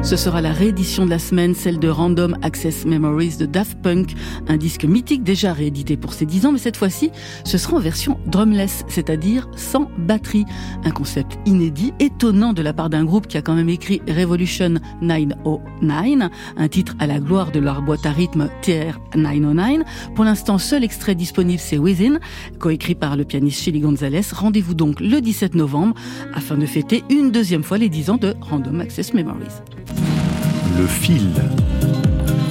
Ce sera la réédition de la semaine, celle de Random Access Memories de Daft Punk, un disque mythique déjà réédité pour ses 10 ans, mais cette fois-ci, ce sera en version drumless, c'est-à-dire sans batterie. Un concept inédit, étonnant de la part d'un groupe qui a quand même écrit Revolution 909, un titre à la gloire de leur boîte à rythme TR909. Pour l'instant, seul extrait disponible, c'est Within, coécrit par le pianiste Chili Gonzalez. Rendez-vous donc le 17 novembre afin de fêter une deuxième fois les 10 ans de Random Access Memories. Le fil.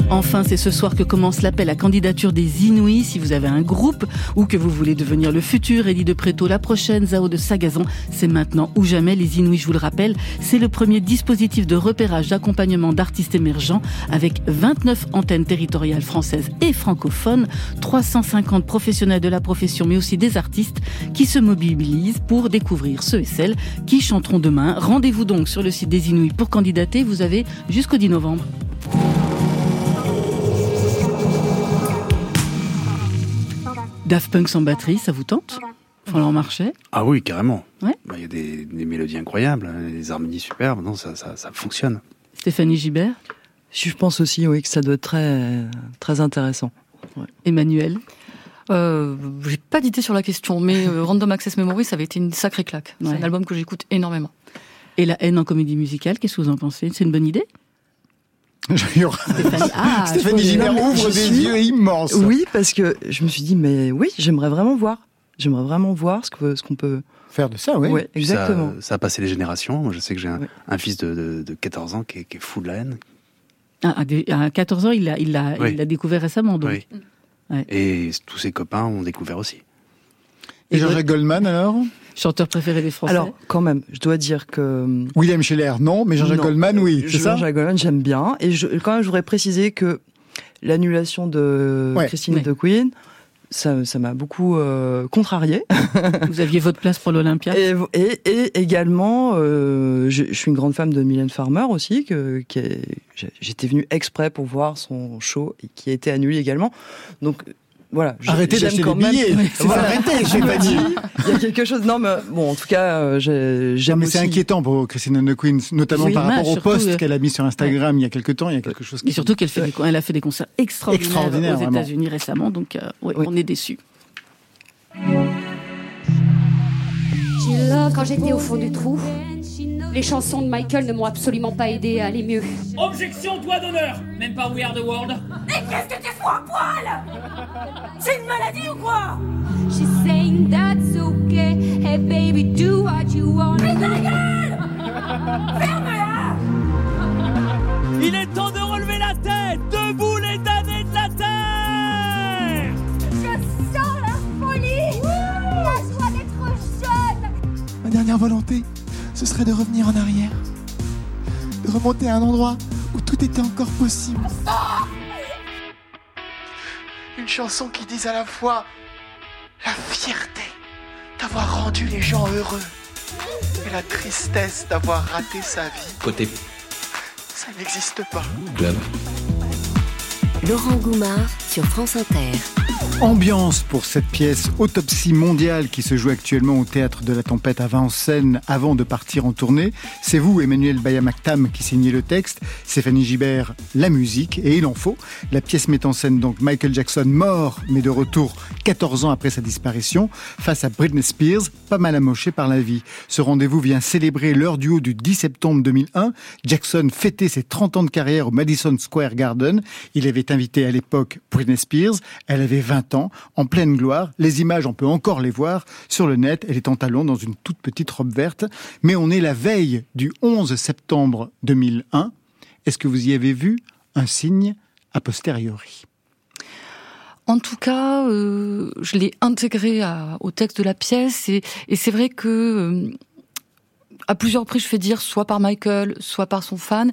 Enfin, c'est ce soir que commence l'appel à candidature des Inouïs. Si vous avez un groupe ou que vous voulez devenir le futur Eddie de Préto, la prochaine Zao de Sagazan, c'est maintenant ou jamais. Les Inouïs, je vous le rappelle, c'est le premier dispositif de repérage d'accompagnement d'artistes émergents avec 29 antennes territoriales françaises et francophones, 350 professionnels de la profession, mais aussi des artistes qui se mobilisent pour découvrir ceux et celles qui chanteront demain. Rendez-vous donc sur le site des Inouïs pour candidater. Vous avez jusqu'au 10 novembre. Daft Punk sans batterie, ça vous tente Faut Marchais Ah oui, carrément. Ouais. Bah, il y a des, mélodies incroyables, hein, des harmonies superbes, non, ça, ça, fonctionne. Stéphanie Gibert Je pense aussi oui, que ça doit être très, très intéressant. Emmanuel euh, J'ai pas d'idée sur la question, mais euh, Random Access Memory, ça avait été une sacrée claque. C'est un album que j'écoute énormément. Et La haine en comédie musicale, qu'est-ce que vous en pensez? C'est une bonne idée? Stéphanie, ah, Stéphanie ouvre des yeux immenses. Oui, parce que je me suis dit, mais oui, j'aimerais vraiment voir. J'aimerais vraiment voir ce qu'on ce qu'on peut faire de ça, oui. Ouais, exactement. Ça, a passé les générations. Moi, je sais que j'ai un, fils de, de, 14 ans qui est, qui est, fou de la haine. Ah, à 14 ans, il l'a il découvert récemment, donc. Oui. Et tous ses copains ont découvert aussi. Et Jean-Jacques Goldman, alors? Chanteur préféré des Français Alors, quand même, je dois dire que... Euh, William Scheller, non, mais Jean-Jacques Goldman, oui, c'est ça Jean-Jacques Goldman, j'aime bien. Et je, quand même, je voudrais préciser que l'annulation de Christine de Queen, ça, m'a beaucoup euh, contrarié. Vous aviez votre place pour l'Olympia et, et, également, euh, je, suis une grande femme de Mylène Farmer aussi, que, qui j'étais venue exprès pour voir son show et qui a été annulé également. Donc voilà. Arrêtez d'acheter des billets. Voilà. Arrêtez, j'ai pas dit. Il y a quelque chose. Non, mais bon, en tout cas, euh, j'aime. Mais c'est inquiétant pour Christine Anne Queen, notamment par rapport au post euh, qu'elle a mis sur Instagram il y a quelques temps. Il y a quelque chose. Qui... Et surtout qu'elle fait, elle a fait des concerts extraordinaires, aux États-Unis récemment, donc euh, on est déçus. Quand j'étais au fond du trou, Les chansons de Michael ne m'ont absolument pas aidé à aller mieux. Objection, doigt d'honneur. Même pas We Are the World. Mais qu'est-ce que tu fous en poil? C'est une maladie ou quoi? She's saying that's okay. Hey baby, do what you want. Mais ta gueule! Ferme-la! Il est temps de relever la tête. Debout les damnés de la terre. Je sens la folie. La joie d'être jeune. Ma dernière volonté, ce serait de revenir en arrière. De remonter à un endroit où tout était encore possible. Une chanson qui dise à la fois la fierté d'avoir rendu les gens heureux et la tristesse d'avoir raté sa vie. Côté Ça n'existe pas. club. Laurent Goumard sur France Inter. Ambiance pour cette pièce Autopsie mondiale qui se joue actuellement au théâtre de la Tempête à Vincennes avant de partir en tournée. C'est vous, Emmanuel Bayamaktam, qui signez le texte, Stéphanie Gibert, la musique, et il en faut. La pièce met en scène donc Michael Jackson mort, mais de retour 14 ans après sa disparition, face à Britney Spears, pas mal amoché par la vie. Ce rendez-vous vient célébrer l'heure du haut du 10 septembre 2001. Jackson fêtait ses 30 ans de carrière au Madison Square Garden. Il avait invité à l'époque Britney Spears. Elle avait 20 ans, en pleine gloire. Les images, on peut encore les voir sur le net. Elle est en talons dans une toute petite robe verte. Mais on est la veille du 11 septembre 2001. Est-ce que vous y avez vu un signe a posteriori? En tout cas, euh, je l'ai intégré au texte de la pièce et, et c'est vrai que euh, à plusieurs reprises, je fais dire soit par Michael, soit par son fan,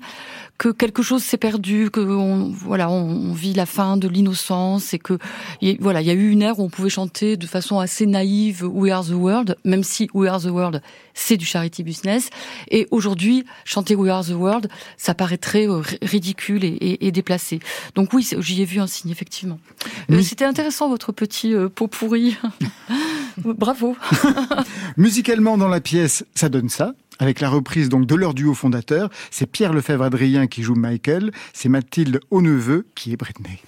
que quelque chose s'est perdu, que on, voilà, on, vit la fin de l'innocence et que y voilà, il y a eu une ère où on pouvait chanter de façon assez naïve We Are the World, même si We Are the World c'est du charity business. Et aujourd'hui, chanter We Are the World, ça paraîtrait euh, ri- ridicule et, et- et déplacé. Donc oui, j'y ai vu un signe effectivement. Euh, C'était intéressant votre petit euh, pot pourri. Bravo. Musicalement dans la pièce, ça donne ça. Avec la reprise donc de leur duo fondateur, c'est Pierre Lefebvre-Adrien qui joue Michael, c'est Mathilde Haut-Neveu qui est Britney.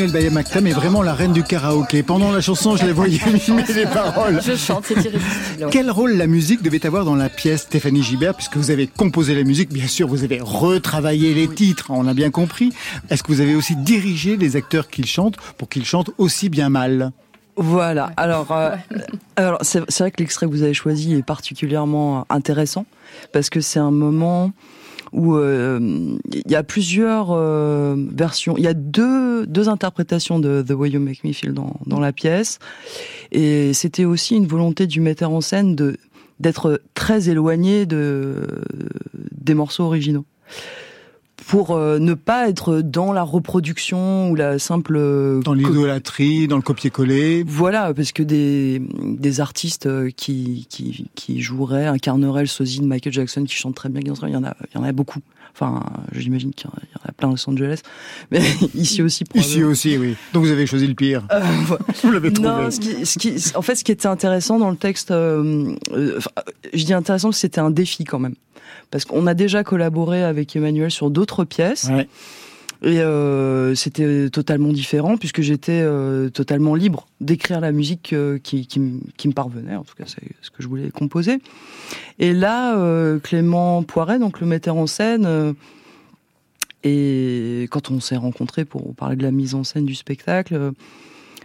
Emmanuel Bayamaktam est vraiment la reine du karaoké. Pendant la chanson, je les voyais mimer les paroles. Je chante, c'est irrésistible. Quel rôle la musique devait avoir dans la pièce, Stéphanie Gibert, puisque vous avez composé la musique, bien sûr, vous avez retravaillé les titres, on a bien compris. Est-ce que vous avez aussi dirigé les acteurs qu'ils chantent pour qu'ils chantent aussi bien mal? Voilà. Alors, euh, alors c'est c'est vrai que l'extrait que vous avez choisi est particulièrement intéressant parce que c'est un moment où euh, il y a plusieurs euh, versions. Il y a deux, deux interprétations de The Way You Make Me Feel dans, dans la pièce. Et c'était aussi une volonté du metteur en scène de d'être très éloigné de des morceaux originaux pour euh, ne pas être dans la reproduction ou la simple euh, Dans l'idolâtrie, dans le copier-coller voilà, parce que des, des artistes euh, qui, qui, qui joueraient, incarneraient le sosie de Michael Jackson, qui chante très bien, il y en a, il y en a beaucoup. Enfin, j'imagine qu'il y en a- plein à Los Angeles, mais ici aussi. Ici aussi, oui. Donc vous avez choisi le pire. Euh. Vous l'avez trouvé. Non, ce qui, ce qui, en fait, ce qui était intéressant dans le texte, euh, euh, je dis intéressant parce que c'était un défi quand même. Parce qu'on a déjà collaboré avec Emmanuel sur d'autres pièces. Ouais. Et euh, c'était totalement différent puisque j'étais euh, totalement libre d'écrire la musique euh, qui, qui, qui me parvenait. En tout cas, c'est ce que je voulais composer. Et là, euh, Clément Poiret, donc le metteur en scène, euh, et quand on s'est rencontrés pour parler de la mise en scène du spectacle, euh,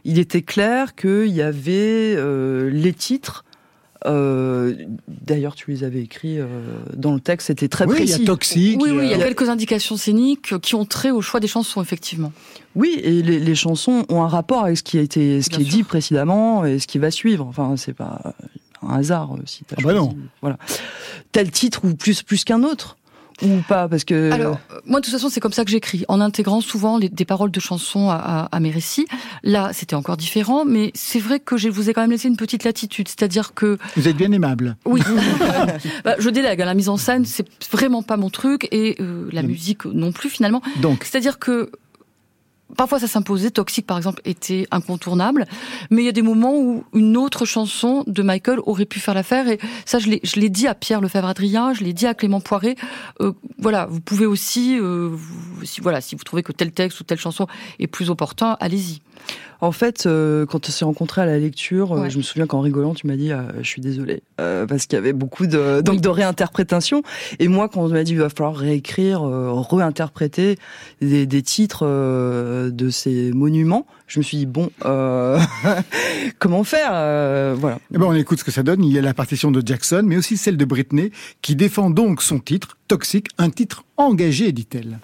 il était clair qu'il y avait euh, les titres. Euh, D'ailleurs, tu les avais écrits euh, dans le texte, c'était très Oui, il y a précis. Toxique. Oui, oui, il y a Il y a- quelques indications scéniques qui ont trait au choix des chansons, effectivement. Oui, et les, les chansons ont un rapport avec ce qui a été, ce Bien qui est dit précédemment et ce qui va suivre. Enfin, c'est pas un hasard euh, si t'as Ah bah non. Voilà, tel titre ou plus plus qu'un autre, ou pas Parce que Alors, moi, de toute façon, c'est comme ça que j'écris, en intégrant souvent les- des paroles de chansons à, à- à mes récits. Là, c'était encore différent, mais c'est vrai que je vous ai quand même laissé une petite latitude, c'est-à-dire que Vous êtes bien aimable. oui, Bah, je délègue. hein, La mise en scène, c'est vraiment pas mon truc, et euh, la musique non plus finalement. Donc, C'est-à-dire que parfois ça s'imposait. Toxique, par exemple, était incontournable, mais il y a des moments où une autre chanson de Michael aurait pu faire l'affaire. Et ça, je l'ai, je l'ai dit à Pierre Lefebvre-Adrien, je l'ai dit à Clément Poiré. Euh, voilà, vous pouvez aussi, euh, si voilà, si vous trouvez que tel texte ou telle chanson est plus opportun, allez-y. En fait, euh, quand on s'est rencontrés à la lecture, euh, Ouais. je me souviens qu'en rigolant, tu m'as dit euh, Je suis désolée. Euh, parce qu'il y avait beaucoup de, donc, de réinterprétation. Et moi, quand on m'a dit Il va falloir réécrire, euh, réinterpréter des, des titres euh, de ces monuments, je me suis dit Bon, euh, comment faire Euh, Voilà. eh ben, on écoute ce que ça donne. Il y a la partition de Jackson, mais aussi celle de Britney, qui défend donc son titre, Toxique, un titre engagé, dit-elle.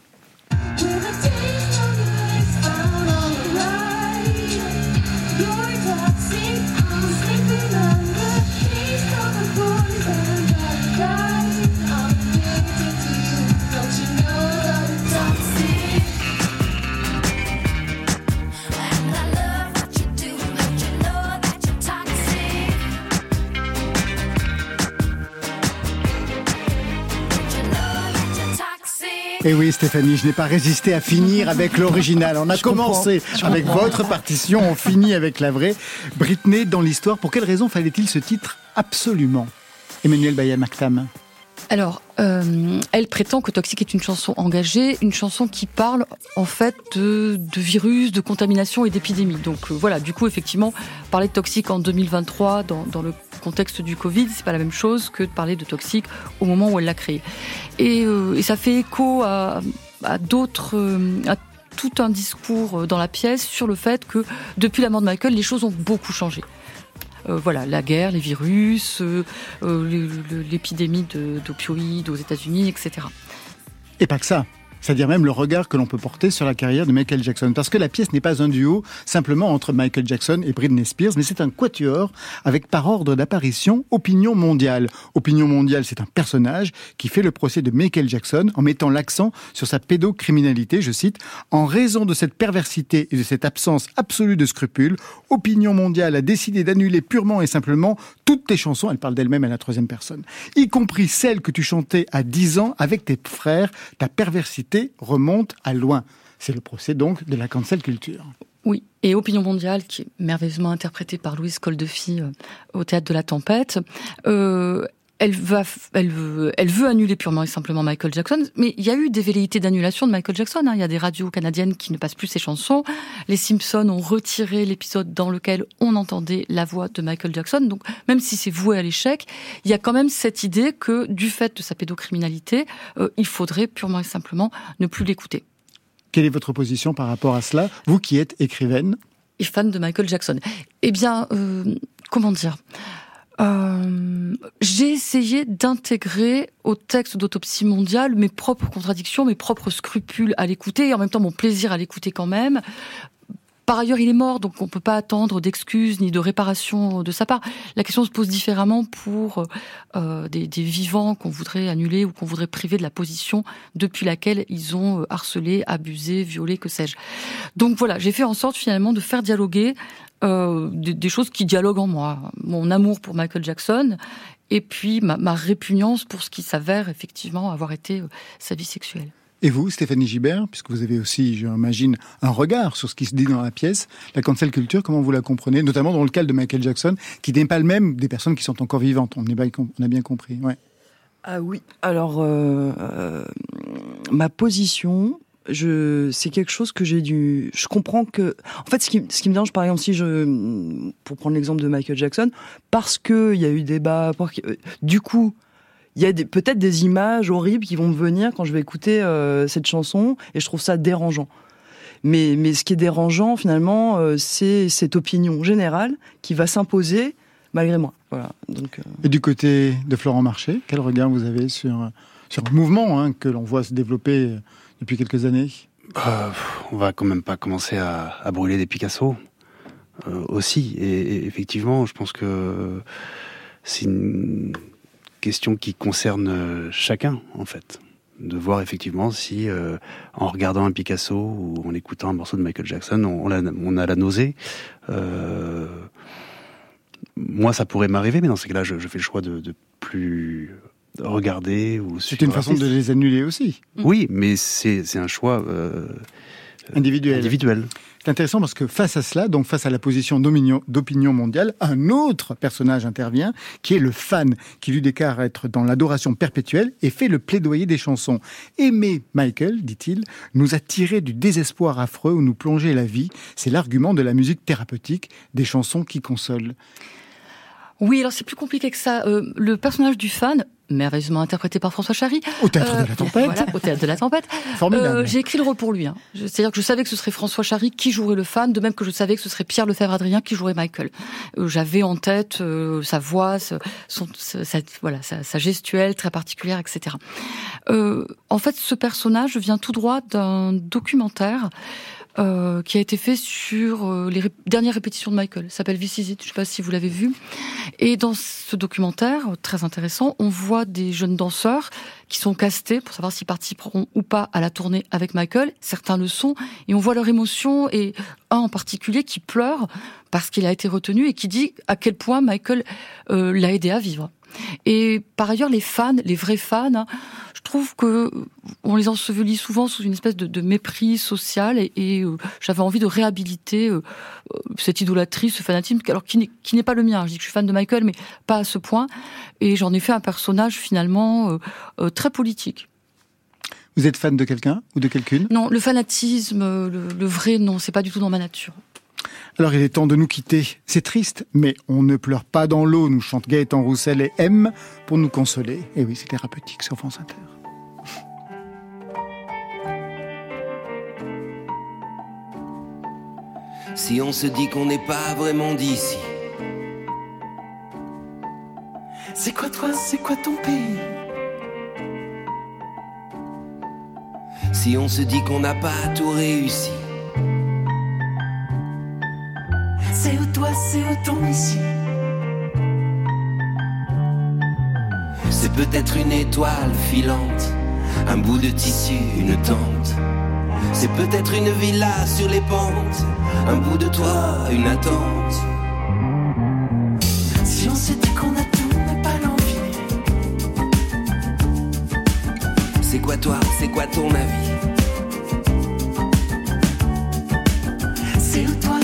Et Eh oui, Stéphanie, je n'ai pas résisté à finir avec l'original. On a Je commencé avec votre partition, on finit avec la vraie. Britney, dans l'histoire, pour quelle raison fallait-il ce titre absolument? Emmanuel Bayam-Maktam. Alors, euh, elle prétend que Toxique est une chanson engagée, une chanson qui parle en fait de, virus, de contamination et d'épidémie. Donc euh, voilà, du coup, effectivement, parler de Toxique en 2023 dans, dans le contexte du Covid, c'est pas la même chose que de parler de Toxique au moment où elle l'a créé. Et, euh, ça fait écho à, à tout un discours dans la pièce sur le fait que depuis la mort de Michael, les choses ont beaucoup changé. Euh, voilà, la guerre, les virus, euh, euh, l'épidémie de- d'opioïdes aux États-Unis, etc. Et pas que ça. C'est-à-dire même le regard que l'on peut porter sur la carrière de Michael Jackson. Parce que la pièce n'est pas un duo simplement entre Michael Jackson et Britney Spears, mais c'est un quatuor avec par ordre d'apparition Opinion mondiale. Opinion mondiale, c'est un personnage qui fait le procès de Michael Jackson en mettant l'accent sur sa pédocriminalité, je cite, en raison de cette perversité et de cette absence absolue de scrupules, Opinion mondiale a décidé d'annuler purement et simplement toutes tes chansons, elle parle d'elle-même à la troisième personne, y compris celles que tu chantais à 10 ans avec tes frères, ta perversité remonte à loin. C'est le procès donc de la cancel culture. Oui, et Opinion mondiale, qui est merveilleusement interprétée par Louise Coldefi euh, au théâtre de la Tempête, euh, elle, va, f- elle, veut, elle veut annuler purement et simplement Michael Jackson, mais il y a eu des velléités d'annulation de Michael Jackson. hein. Il y a des radios canadiennes qui ne passent plus ses chansons. Les Simpsons ont retiré l'épisode dans lequel on entendait la voix de Michael Jackson. Donc, même si c'est voué à l'échec, il y a quand même cette idée que, du fait de sa pédocriminalité, euh, il faudrait purement et simplement ne plus l'écouter. Quelle est votre position par rapport à cela Vous qui êtes écrivaine, et fan de Michael Jackson. Eh bien, euh, comment dire? Euh, J'ai essayé d'intégrer au texte d'autopsie mondiale mes propres contradictions, mes propres scrupules à l'écouter, et en même temps mon plaisir à l'écouter quand même. Par ailleurs, il est mort, donc on peut pas attendre d'excuses ni de réparation de sa part. La question se pose différemment pour euh, des, des vivants qu'on voudrait annuler ou qu'on voudrait priver de la position depuis laquelle ils ont euh, harcelé, abusé, violé, que sais-je. Donc voilà, j'ai fait en sorte finalement de faire dialoguer euh, des, des choses qui dialoguent en moi. Mon amour pour Michael Jackson et puis ma, ma répugnance pour ce qui s'avère effectivement avoir été euh, sa vie sexuelle. Et vous, Stéphanie Gibert, puisque vous avez aussi, j'imagine, un regard sur ce qui se dit dans la pièce, la cancel culture, comment vous la comprenez, notamment dans le cas de Michael Jackson, qui n'est pas le même des personnes qui sont encore vivantes. On, est bien- on a bien compris. Ouais. Ah oui. Alors, euh, euh, ma position, c'est quelque chose que j'ai dû. Je comprends que. En fait, ce qui, me dérange, par exemple, si je. Pour prendre l'exemple de Michael Jackson, parce qu'il y a eu débat. que- Du coup. Il y a peut-être des images horribles qui vont me venir quand je vais écouter euh, cette chanson et je trouve ça dérangeant. Mais, mais ce qui est dérangeant finalement, euh, c'est cette opinion générale qui va s'imposer malgré moi. Voilà. Euh, Et du côté de Florent Marché, quel regard vous avez sur, sur un mouvement hein, que l'on voit se développer euh, depuis quelques années Euh, on va quand même pas commencer à, brûler des Picasso euh, aussi. Et, effectivement, je pense que c'est une question qui concerne euh, chacun, en fait. de voir effectivement si, euh, en regardant un Picasso ou en écoutant un morceau de Michael Jackson, on, a, la nausée. Moi, ça pourrait m'arriver, mais dans ces cas-là, je, fais le choix de plus regarder ou C'est une façon de les annuler aussi. Oui, mais c'est c'est un choix euh, Individuel. individuel. C'est intéressant parce que face à cela, donc face à la position d'opinion d'opinion mondiale, un autre personnage intervient, qui est le fan, qui lui déclare être dans l'adoration perpétuelle et fait le plaidoyer des chansons. Aimer Michael, dit-il, nous a tiré du désespoir affreux où nous plongeait la vie. C'est l'argument de la musique thérapeutique, des chansons qui consolent. Oui, alors c'est plus compliqué que ça. Euh, le personnage du fan, merveilleusement interprété par François Chary. Au théâtre de la tempête. Voilà, au théâtre de la tempête. Formidable. Euh, J'ai écrit le rôle pour lui. hein. C'est-à-dire que je savais que ce serait François Chary qui jouerait le fan, de même que je savais que ce serait Pierre Lefebvre-Adrien qui jouerait Michael. Euh, J'avais en tête euh, sa voix, ce- son, ce- voilà, sa, sa gestuelle très particulière, etc. Euh, en fait, ce personnage vient tout droit d'un documentaire euh, qui a été fait sur euh, les dernières répétitions de Michael. S'appelle This. Je sais pas si vous l'avez vu. Et dans ce documentaire, euh, très intéressant, on voit des jeunes danseurs qui sont castés pour savoir s'ils participeront ou pas à la tournée avec Michael. Certains le sont. Et on voit leur émotion et un en particulier qui pleure parce qu'il a été retenu et qui dit à quel point Michael euh, l'a aidé à vivre. Et par ailleurs, les fans, les vrais fans, hein, je trouve que euh, on les ensevelit souvent sous une espèce de, de mépris social et, et, euh, j'avais envie de réhabiliter euh, cette idolâtrie, ce fanatisme, alors qui n'est- pas le mien. Je dis que je suis fan de Michael, mais pas à ce point. Et j'en ai fait un personnage finalement euh, très politique. Vous êtes fan de quelqu'un ou de quelqu'une? Non, le fanatisme, le, le vrai, non, c'est pas du tout dans ma nature. Alors il est temps de nous quitter. C'est triste, mais on ne pleure pas dans l'eau, nous chante Gaëtan Roussel et M pour nous consoler. Et oui, c'est thérapeutique sur France Inter. Si on se dit qu'on n'est pas vraiment d'ici, C'est quoi toi, c'est quoi ton pays? Si on se dit qu'on n'a pas tout réussi, C'est où toi, c'est où ton ici c'est peut-être une étoile filante, un bout de tissu, une tente. C'est peut-être une villa sur les pentes, un bout de toit, une attente. Si on se dit qu'on a tout, mais pas l'envie C'est quoi toi, c'est quoi ton avis? C'est où toi,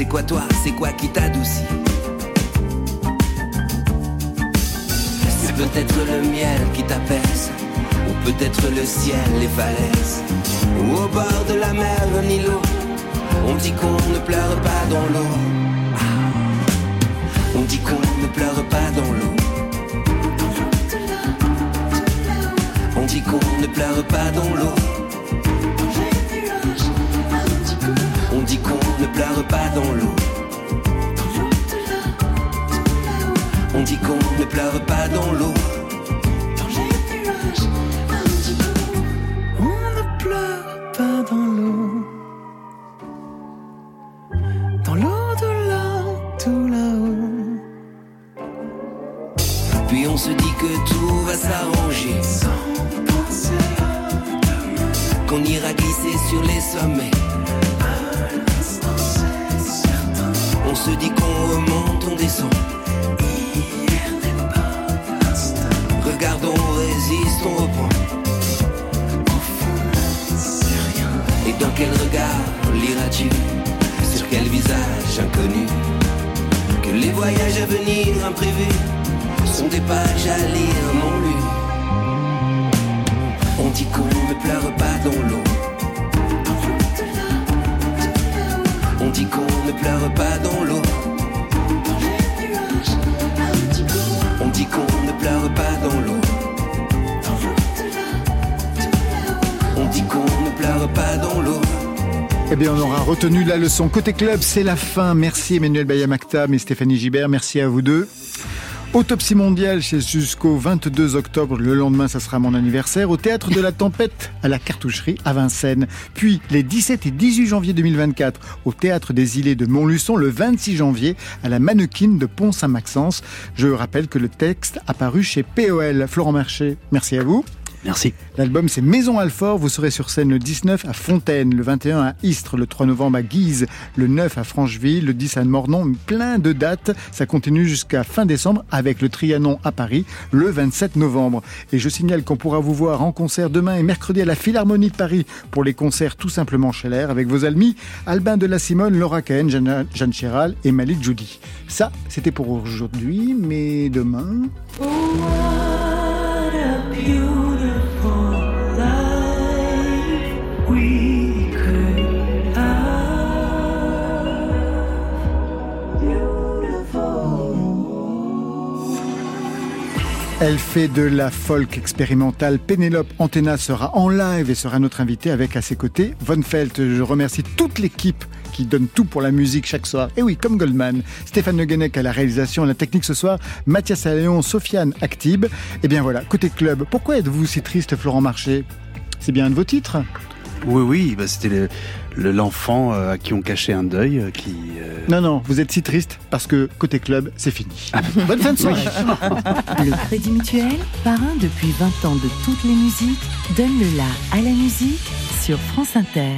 C'est quoi toi, c'est quoi qui t'adoucit? C'est peut-être le miel qui t'apaise, ou peut-être le ciel, les falaises, ou au bord de la mer, un îlot. On dit qu'on ne pleure pas dans l'eau. Ah. On dit qu'on ne pleure pas dans l'eau. On dit qu'on ne pleure pas dans l'eau. On dit qu'on ne pleure pas dans l'eau. On dit qu'on ne pleure pas dans l'eau. On ne pleure pas dans l'eau. Retenu la leçon. Côté club, c'est la fin. Merci Emmanuel Bayamaktam et Stéphanie Gibert. Merci à vous deux. Autopsie mondiale chez jusqu'au 22 octobre. Le lendemain, ça sera mon anniversaire. Au théâtre de la Tempête à la Cartoucherie à Vincennes. Puis les 17 et 18 janvier 2024 au théâtre des Îlets de Montluçon. Le 26 janvier à la Mannequin de Pont-Saint-Maxence. Je rappelle que le texte a paru chez POL. Florent Marché, merci à vous. Merci. L'album c'est Maison Alfort, vous serez sur scène le 19 à Fontaine, le 21 à Istres, le 3 novembre à Guise, le 9 à Francheville, le 10 à Mornon, plein de dates, ça continue jusqu'à fin décembre avec le Trianon à Paris le 27 novembre. Et je signale qu'on pourra vous voir en concert demain et mercredi à la Philharmonie de Paris pour les concerts tout simplement chez l'air avec vos amis Albin de la Simone, Laura Cahen, Jeanne, Jeanne Chéral et Malik Judy. Ça, c'était pour aujourd'hui, mais demain... Elle fait de la folk expérimentale. Pénélope Antena sera en live et sera notre invitée avec à ses côtés Von Felt. Je remercie toute l'équipe qui donne tout pour la musique chaque soir. Et oui, comme Goldman. Stéphane Le Guenec à la réalisation, à la technique ce soir. Mathias Alléon, Sofiane Actib. Et bien voilà, côté club. Pourquoi êtes-vous si triste, Florent Marché? C'est bien un de vos titres? Oui, oui, bah, c'était le- le- l'enfant euh, à qui on cachait un deuil, euh, qui... euh, Non, non, vous êtes si triste parce que côté club, c'est fini. Bonne fin de soirée. Le Crédit Mutuel, parrain depuis 20 ans de toutes les musiques, donne le la à la musique sur France Inter.